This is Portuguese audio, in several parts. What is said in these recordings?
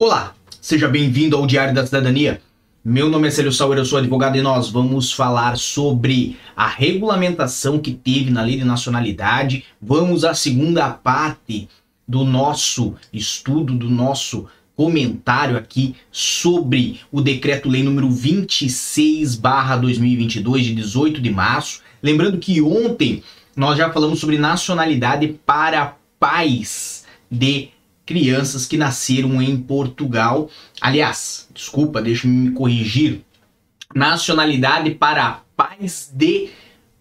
Olá, seja bem-vindo ao Diário da Cidadania. Meu nome é Célio Sauer, eu sou advogado e nós vamos falar sobre a regulamentação que teve na Lei de Nacionalidade. Vamos à segunda parte do nosso estudo, do nosso comentário aqui sobre o Decreto-Lei número 26/2022 de 18 de março. Lembrando que ontem nós já falamos sobre nacionalidade para pais de crianças que nasceram em Portugal. Aliás, desculpa, deixe-me me corrigir. Nacionalidade para pais de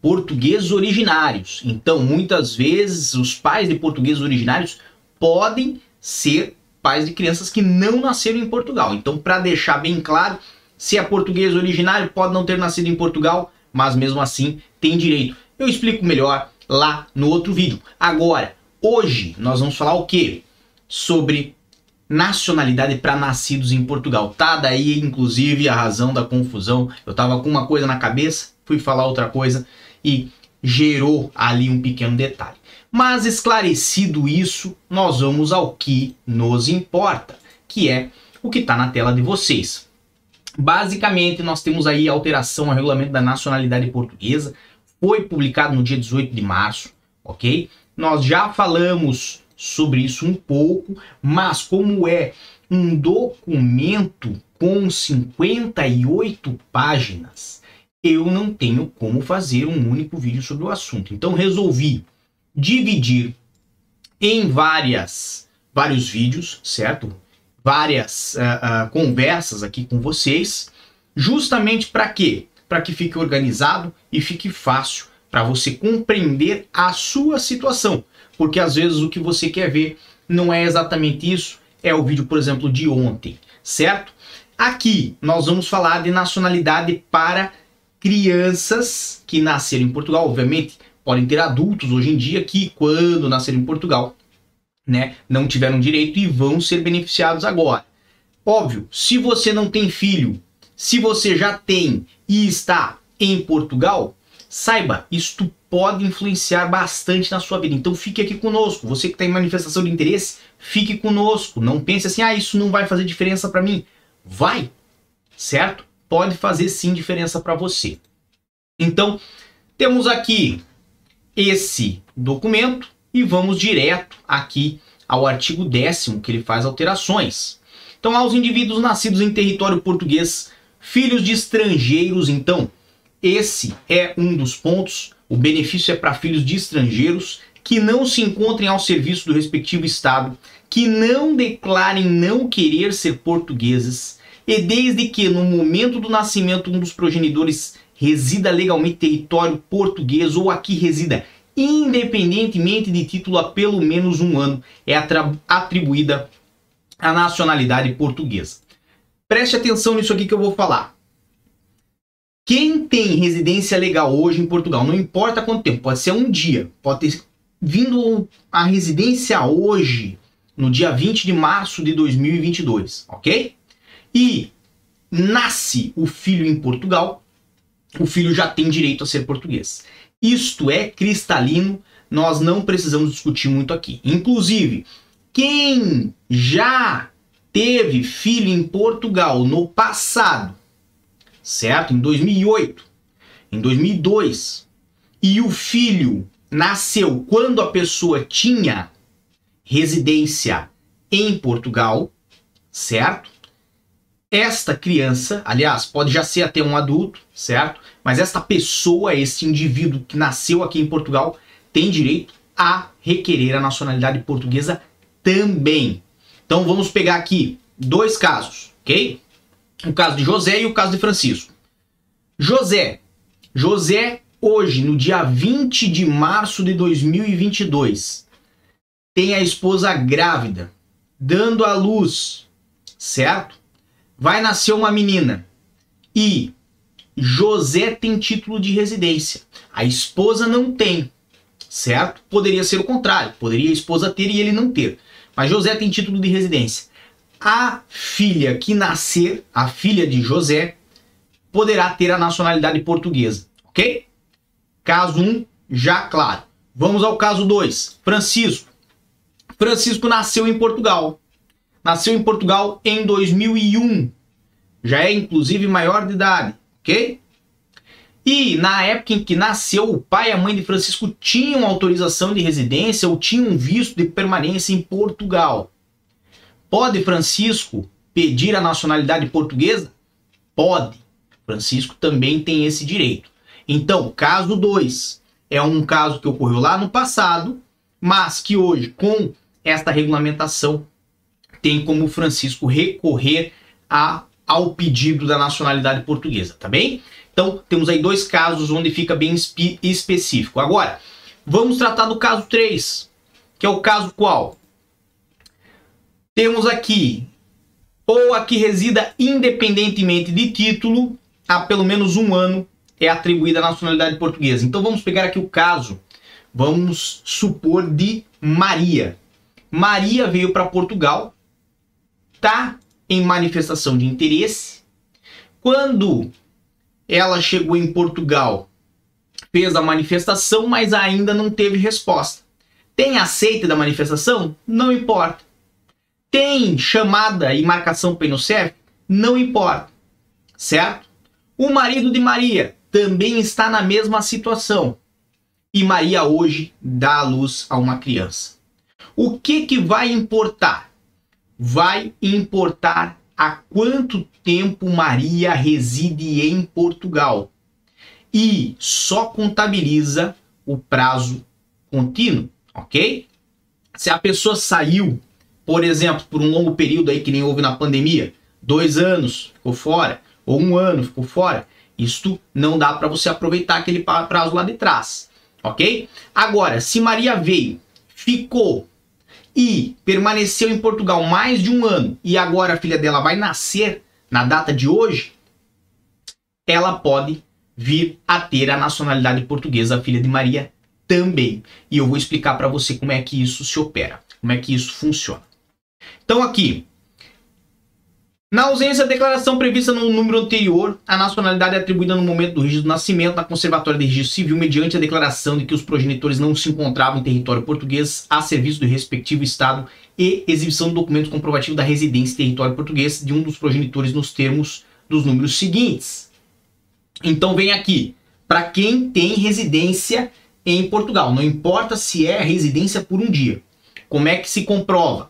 portugueses originários. Então, muitas vezes, os pais de portugueses originários podem ser pais de crianças que não nasceram em Portugal. Então, para deixar bem claro, se é português originário, pode não ter nascido em Portugal, mas mesmo assim tem direito. Eu explico melhor lá no outro vídeo. Agora, hoje nós vamos falar o quê? Sobre nacionalidade para nascidos em Portugal. Tá daí, inclusive, a razão da confusão. Eu tava com uma coisa na cabeça, fui falar outra coisa e gerou ali um pequeno detalhe. Mas esclarecido isso, nós vamos ao que nos importa, que é o que está na tela de vocês. Basicamente, nós temos aí a alteração ao regulamento da nacionalidade portuguesa, foi publicado no dia 18 de março, ok? Nós já falamos sobre isso um pouco, mas como é um documento com 58 páginas, eu não tenho como fazer um único vídeo sobre o assunto. Então resolvi dividir em várias vários vídeos, certo? Várias uh, uh, conversas aqui com vocês, justamente para quê? Para que fique organizado e fique fácil para você compreender a sua situação porque às vezes o que você quer ver não é exatamente isso, é o vídeo, por exemplo, de ontem, certo? Aqui nós vamos falar de nacionalidade para crianças que nasceram em Portugal, obviamente podem ter adultos hoje em dia que quando nasceram em Portugal, né, não tiveram direito e vão ser beneficiados agora. Óbvio, se você não tem filho, se você já tem e está em Portugal, saiba, isto pode influenciar bastante na sua vida. Então fique aqui conosco. Você que tem manifestação de interesse, fique conosco. Não pense assim, ah, isso não vai fazer diferença para mim. Vai, certo? Pode fazer sim diferença para você. Então, temos aqui esse documento e vamos direto aqui ao artigo 10 que ele faz alterações. Então, aos indivíduos nascidos em território português, filhos de estrangeiros, então, esse é um dos pontos o benefício é para filhos de estrangeiros que não se encontrem ao serviço do respectivo Estado, que não declarem não querer ser portugueses e desde que no momento do nascimento um dos progenitores resida legalmente em território português ou aqui resida independentemente de título há pelo menos um ano, é atribuída a nacionalidade portuguesa. Preste atenção nisso aqui que eu vou falar. Quem tem residência legal hoje em Portugal, não importa quanto tempo, pode ser um dia, pode ter vindo a residência hoje, no dia 20 de março de 2022, ok? E nasce o filho em Portugal, o filho já tem direito a ser português. Isto é cristalino, nós não precisamos discutir muito aqui. Inclusive, quem já teve filho em Portugal no passado, certo? Em 2008, em 2002, e o filho nasceu quando a pessoa tinha residência em Portugal, certo? Esta criança, aliás, pode já ser até um adulto, certo? Mas esta pessoa, esse indivíduo que nasceu aqui em Portugal, tem direito a requerer a nacionalidade portuguesa também. Então vamos pegar aqui dois casos, ok? O caso de José e o caso de Francisco. José. José, hoje, no dia 20 de março de 2022, tem a esposa grávida, dando à luz, certo? Vai nascer uma menina. E José tem título de residência. A esposa não tem, certo? Poderia ser o contrário. Poderia a esposa ter e ele não ter. Mas José tem título de residência a filha que nascer, a filha de José, poderá ter a nacionalidade portuguesa, ok? Caso 1, um, já claro. Vamos ao caso 2. Francisco. Francisco nasceu em Portugal. nasceu em Portugal em 2001. Já é inclusive maior de idade, ok? E na época em que nasceu, o pai e a mãe de Francisco tinham autorização de residência ou tinham visto de permanência em Portugal. Pode Francisco pedir a nacionalidade portuguesa? Pode. Francisco também tem esse direito. Então, caso 2 é um caso que ocorreu lá no passado, mas que hoje, com esta regulamentação, tem como Francisco recorrer a, ao pedido da nacionalidade portuguesa, tá bem? Então, temos aí dois casos onde fica bem específico. Agora, vamos tratar do caso 3, que é o caso qual? Temos aqui, ou aqui resida independentemente de título, há pelo menos um ano é atribuída a nacionalidade portuguesa. Então, vamos pegar aqui o caso, vamos supor, de Maria. Maria veio para Portugal, tá em manifestação de interesse. Quando ela chegou em Portugal, fez a manifestação, mas ainda não teve resposta. Tem aceite da manifestação? Não importa. Tem chamada e marcação PNUCEF? Não importa. Certo? O marido de Maria também está na mesma situação. E Maria hoje dá à luz a uma criança. O que que vai importar? Vai importar há quanto tempo Maria reside em Portugal e só contabiliza o prazo contínuo, ok? Se a pessoa saiu, por exemplo, por um longo período aí que nem houve na pandemia, dois anos ficou fora, ou um ano ficou fora, isto não dá para você aproveitar aquele prazo lá de trás, ok? Agora, se Maria veio, ficou e permaneceu em Portugal mais de um ano e agora a filha dela vai nascer na data de hoje, ela pode vir a ter a nacionalidade portuguesa, a filha de Maria também. E eu vou explicar para você como é que isso se opera, como é que isso funciona. Então aqui, na ausência da declaração prevista no número anterior, a nacionalidade é atribuída no momento do registro do nascimento na Conservatória de Registro Civil mediante a declaração de que os progenitores não se encontravam em território português a serviço do respectivo Estado e exibição do documento comprovativo da residência em território português de um dos progenitores nos termos dos números seguintes. Então vem aqui, para quem tem residência em Portugal, não importa se é residência por um dia. Como é que se comprova?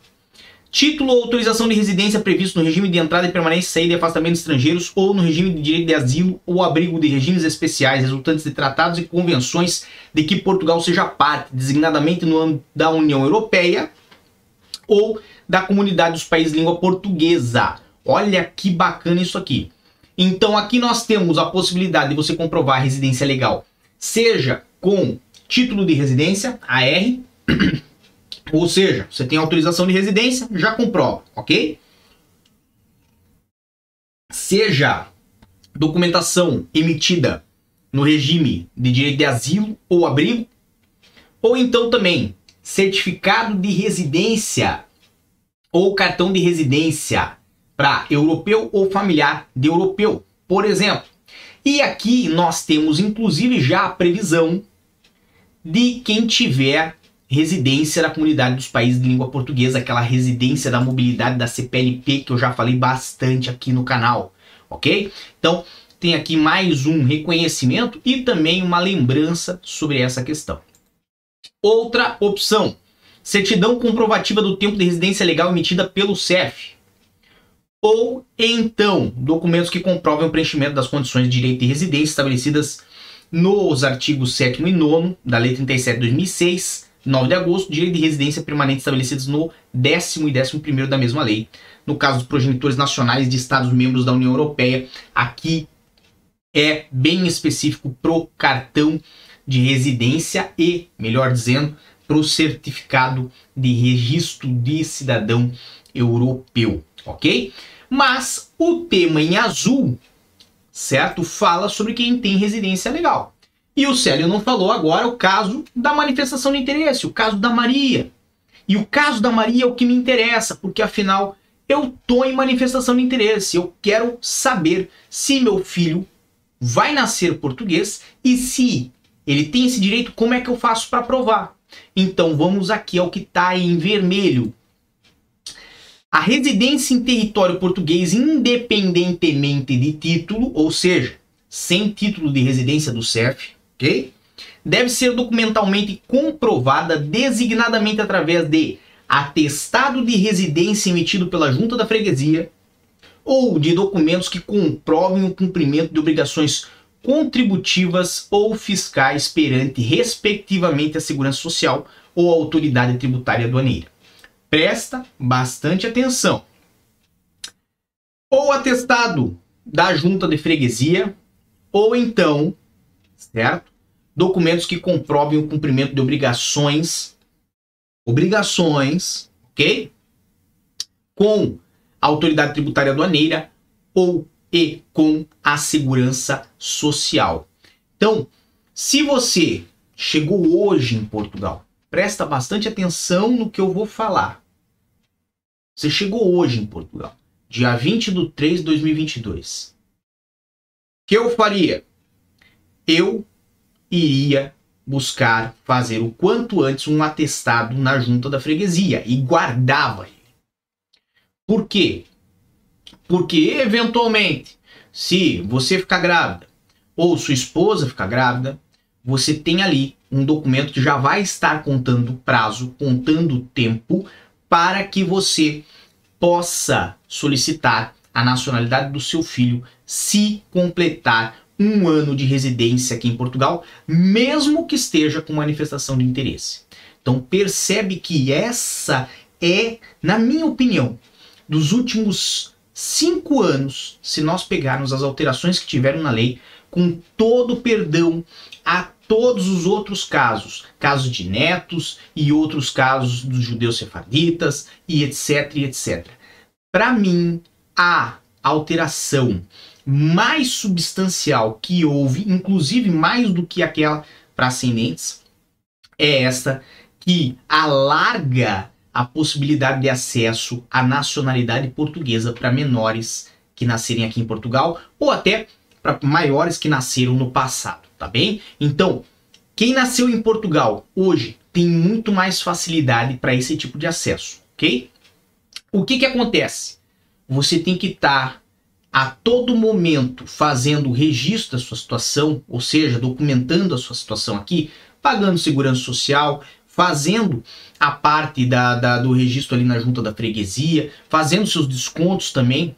Título ou autorização de residência previsto no regime de entrada e permanência, saída e afastamento de estrangeiros ou no regime de direito de asilo ou abrigo de regimes especiais resultantes de tratados e convenções de que Portugal seja parte, designadamente no âmbito da União Europeia ou da Comunidade dos Países de Língua Portuguesa. Olha que bacana isso aqui. Então aqui nós temos a possibilidade de você comprovar a residência legal, seja com título de residência, AR, ou seja, você tem autorização de residência, já comprova, ok? Seja documentação emitida no regime de direito de asilo ou abrigo, ou então também certificado de residência ou cartão de residência para europeu ou familiar de europeu, por exemplo. E aqui nós temos inclusive já a previsão de quem tiver residência da comunidade dos países de língua portuguesa, aquela residência da mobilidade da CPLP que eu já falei bastante aqui no canal, ok? Então, tem aqui mais um reconhecimento e também uma lembrança sobre essa questão. Outra opção, certidão comprovativa do tempo de residência legal emitida pelo CEF. Ou então, documentos que comprovem o preenchimento das condições de direito de residência estabelecidas nos artigos 7 e 9 da Lei 37 de 2006 9 de agosto, direito de residência permanente estabelecidos no décimo e décimo primeiro da mesma lei. No caso dos progenitores nacionais de Estados membros da União Europeia, aqui é bem específico pro cartão de residência e, melhor dizendo, pro certificado de registro de cidadão europeu, ok? Mas o tema em azul, certo, fala sobre quem tem residência legal. E o Célio não falou agora o caso da manifestação de interesse, o caso da Maria. E o caso da Maria é o que me interessa, porque afinal eu tô em manifestação de interesse. Eu quero saber se meu filho vai nascer português e se ele tem esse direito, como é que eu faço para provar? Então vamos aqui ao que está em vermelho. a residência em território português independentemente de título, ou seja, sem título de residência do CEF, ok? Deve ser documentalmente comprovada designadamente através de atestado de residência emitido pela junta da freguesia ou de documentos que comprovem o cumprimento de obrigações contributivas ou fiscais perante, respectivamente, a Segurança Social ou a Autoridade Tributária Aduaneira. Presta bastante atenção. Ou atestado da junta de freguesia, ou então, certo? Documentos que comprovem o cumprimento de obrigações, obrigações, ok? Com a autoridade tributária aduaneira ou e com a segurança social. Então, se você chegou hoje em Portugal, presta bastante atenção no que eu vou falar. Você chegou hoje em Portugal, dia 20 de 3 de 2022. O que eu faria? Eu iria buscar fazer o quanto antes um atestado na junta da freguesia e guardava ele. Por quê? Porque, eventualmente, se você ficar grávida ou sua esposa ficar grávida, você tem ali um documento que já vai estar contando prazo, contando tempo, para que você possa solicitar a nacionalidade do seu filho se completar um ano de residência aqui em Portugal, mesmo que esteja com manifestação de interesse. Então percebe que essa é, na minha opinião, dos últimos cinco anos, se nós pegarmos as alterações que tiveram na lei, com todo perdão a todos os outros casos, casos de netos e outros casos dos judeus sefarditas e etc, etc. Para mim, a alteração mais substancial que houve, inclusive mais do que aquela para ascendentes, é esta que alarga a possibilidade de acesso à nacionalidade portuguesa para menores que nascerem aqui em Portugal ou até para maiores que nasceram no passado, tá bem? Então, quem nasceu em Portugal hoje tem muito mais facilidade para esse tipo de acesso, ok? O que que acontece? Você tem que estar tá a todo momento fazendo o registro da sua situação, ou seja, documentando a sua situação aqui, pagando segurança social, fazendo a parte da, da, do registro ali na junta da freguesia, fazendo seus descontos também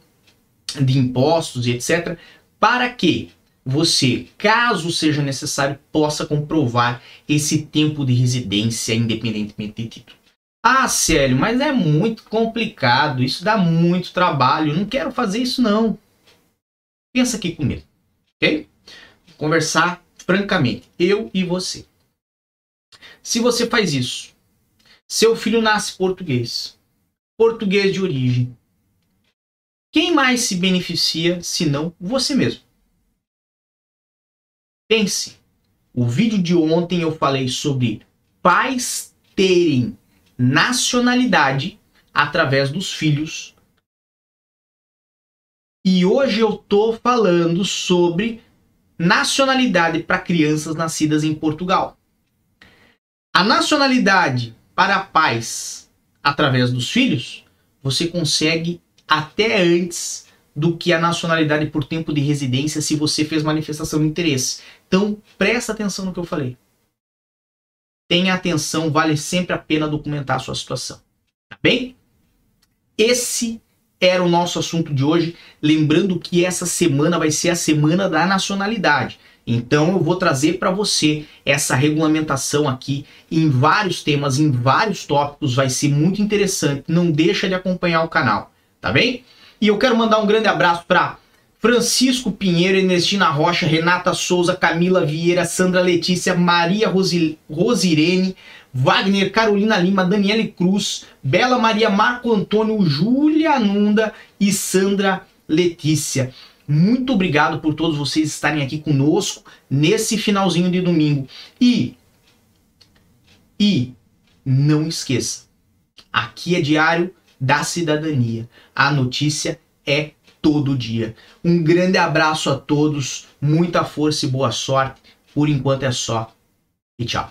de impostos e etc. Para que você, caso seja necessário, possa comprovar esse tempo de residência independentemente de título. Ah, Célio, mas é muito complicado, isso dá muito trabalho, não quero fazer isso não. Pensa aqui comigo, ok? Conversar francamente, eu e você. Se você faz isso, seu filho nasce português, português de origem, quem mais se beneficia senão você mesmo? Pense. O vídeo de ontem eu falei sobre pais terem nacionalidade através dos filhos. E hoje eu tô falando sobre nacionalidade para crianças nascidas em Portugal. A nacionalidade para pais através dos filhos, você consegue até antes do que a nacionalidade por tempo de residência se você fez manifestação de interesse. Então, presta atenção no que eu falei. Tenha atenção, vale sempre a pena documentar a sua situação. Tá bem? Esse era o nosso assunto de hoje. Lembrando que essa semana vai ser a semana da nacionalidade. Então eu vou trazer para você essa regulamentação aqui em vários temas, em vários tópicos, vai ser muito interessante. Não deixa de acompanhar o canal, tá bem? E eu quero mandar um grande abraço para Francisco Pinheiro, Ernestina Rocha, Renata Souza, Camila Vieira, Sandra Letícia, Maria Rosi, Rosirene, Wagner, Carolina Lima, Daniele Cruz, Bela Maria, Marco Antônio, Júlia Nunda e Sandra Letícia. Muito obrigado por todos vocês estarem aqui conosco nesse finalzinho de domingo. E e não esqueça, aqui é diário da cidadania. A notícia é todo dia. Um grande abraço a todos, muita força e boa sorte. Por enquanto é só. E tchau.